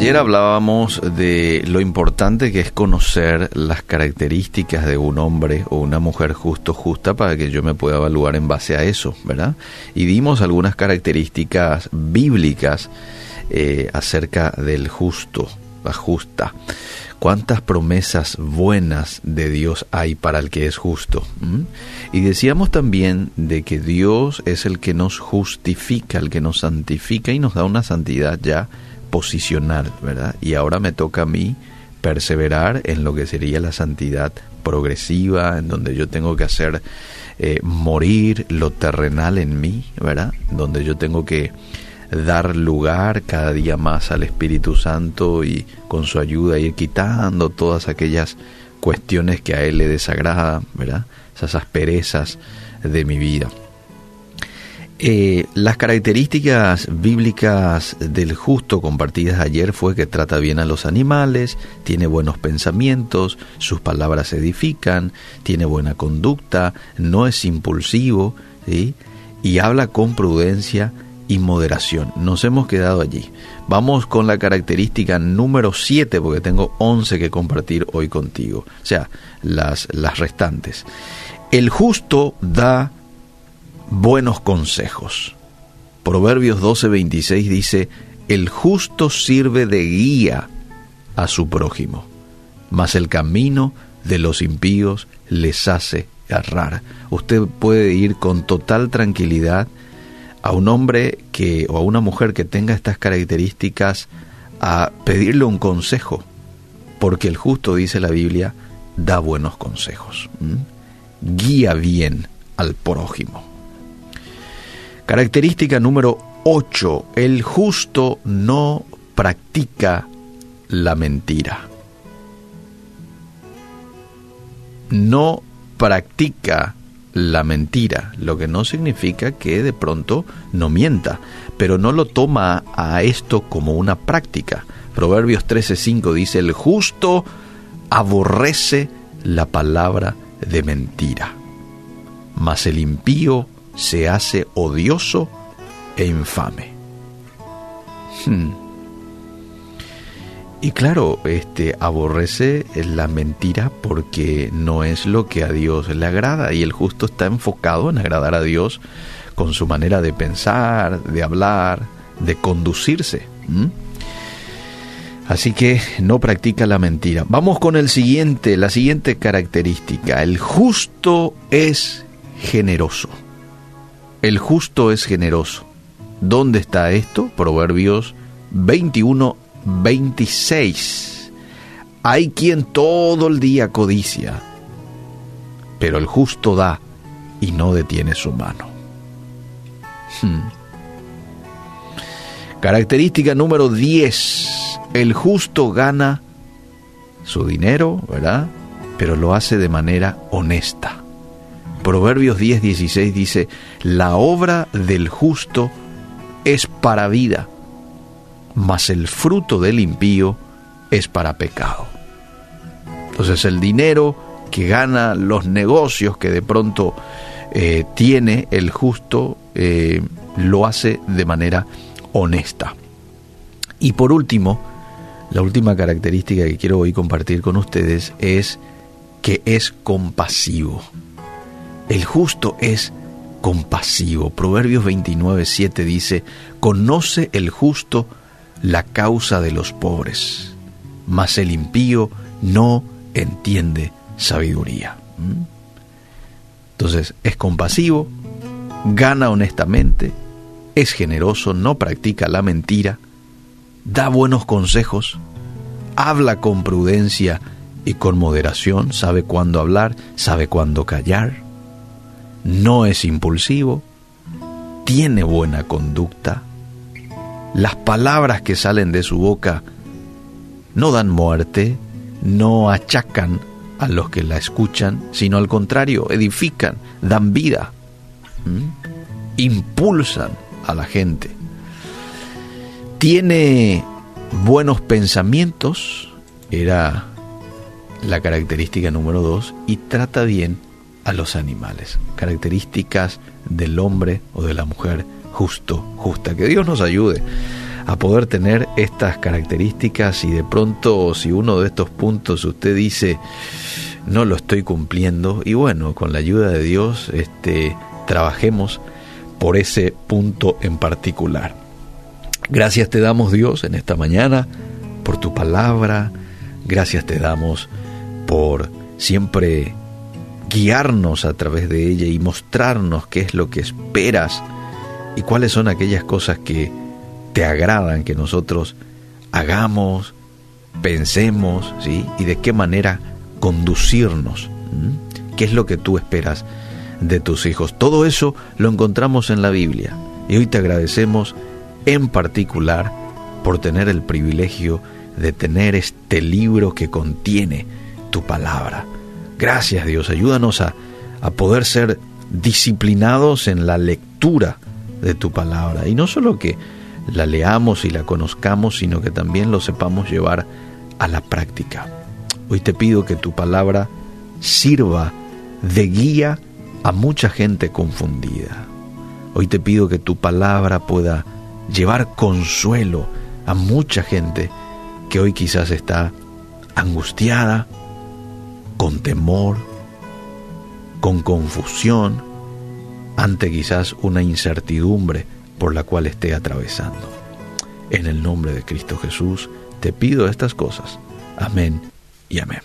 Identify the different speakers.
Speaker 1: Ayer hablábamos de lo importante que es conocer las características de un hombre o una mujer justo justa para que yo me pueda evaluar en base a eso, ¿verdad? Y dimos algunas características bíblicas eh, acerca del justo, la justa. ¿Cuántas promesas buenas de Dios hay para el que es justo? ¿Mm? Y decíamos también de que Dios es el que nos justifica, el que nos santifica y nos da una santidad ya posicional, ¿verdad? Y ahora me toca a mí perseverar en lo que sería la santidad progresiva, en donde yo tengo que hacer eh, morir lo terrenal en mí, ¿verdad? Donde yo tengo que dar lugar cada día más al Espíritu Santo y con su ayuda ir quitando todas aquellas cuestiones que a Él le desagradan, ¿verdad? Esas asperezas de mi vida. Eh, las características bíblicas del justo compartidas ayer fue que trata bien a los animales, tiene buenos pensamientos, sus palabras edifican, tiene buena conducta, no es impulsivo y habla con prudencia y moderación. Nos hemos quedado allí. Vamos con la característica número 7 porque tengo 11 que compartir hoy contigo. O sea, las, las restantes. El justo da buenos consejos. Proverbios 12:26 dice, el justo sirve de guía a su prójimo, mas el camino de los impíos les hace errar. Usted puede ir con total tranquilidad a un hombre que o a una mujer que tenga estas características a pedirle un consejo, porque el justo dice la Biblia da buenos consejos, guía bien al prójimo. Característica número 8. El justo no practica la mentira. No practica la mentira, lo que no significa que de pronto no mienta, pero no lo toma a esto como una práctica. Proverbios 13:5 dice, el justo aborrece la palabra de mentira, mas el impío se hace odioso e infame. Hmm. Y claro, este aborrece la mentira porque no es lo que a Dios le agrada y el justo está enfocado en agradar a Dios con su manera de pensar, de hablar, de conducirse. Así que no practica la mentira. Vamos con el siguiente, la siguiente característica. El justo es generoso. El justo es generoso. ¿Dónde está esto? Proverbios 21, 26. Hay quien todo el día codicia, pero el justo da y no detiene su mano. Hmm. Característica número 10. El justo gana su dinero, ¿verdad? Pero lo hace de manera honesta. Proverbios 10, 16 dice, la obra del justo es para vida, mas el fruto del impío es para pecado. Entonces el dinero que gana, los negocios que de pronto eh, tiene el justo, eh, lo hace de manera honesta. Y por último, la última característica que quiero hoy compartir con ustedes es que es compasivo. El justo es compasivo. Proverbios 29, 7 dice, conoce el justo la causa de los pobres, mas el impío no entiende sabiduría. ¿Mm? Entonces, es compasivo, gana honestamente, es generoso, no practica la mentira, da buenos consejos, habla con prudencia y con moderación, sabe cuándo hablar, sabe cuándo callar no es impulsivo, tiene buena conducta, las palabras que salen de su boca no dan muerte, no achacan a los que la escuchan, sino al contrario, edifican, dan vida, impulsan a la gente. Tiene buenos pensamientos, era la característica número dos, y trata bien a los animales, características del hombre o de la mujer justo, justa. Que Dios nos ayude a poder tener estas características y de pronto si uno de estos puntos usted dice no lo estoy cumpliendo y bueno, con la ayuda de Dios este trabajemos por ese punto en particular. Gracias te damos Dios en esta mañana por tu palabra, gracias te damos por siempre guiarnos a través de ella y mostrarnos qué es lo que esperas y cuáles son aquellas cosas que te agradan que nosotros hagamos, pensemos, ¿sí? Y de qué manera conducirnos. ¿Qué es lo que tú esperas de tus hijos? Todo eso lo encontramos en la Biblia. Y hoy te agradecemos en particular por tener el privilegio de tener este libro que contiene tu palabra. Gracias Dios, ayúdanos a, a poder ser disciplinados en la lectura de tu palabra. Y no solo que la leamos y la conozcamos, sino que también lo sepamos llevar a la práctica. Hoy te pido que tu palabra sirva de guía a mucha gente confundida. Hoy te pido que tu palabra pueda llevar consuelo a mucha gente que hoy quizás está angustiada, con temor, con confusión, ante quizás una incertidumbre por la cual esté atravesando. En el nombre de Cristo Jesús te pido estas cosas. Amén y amén.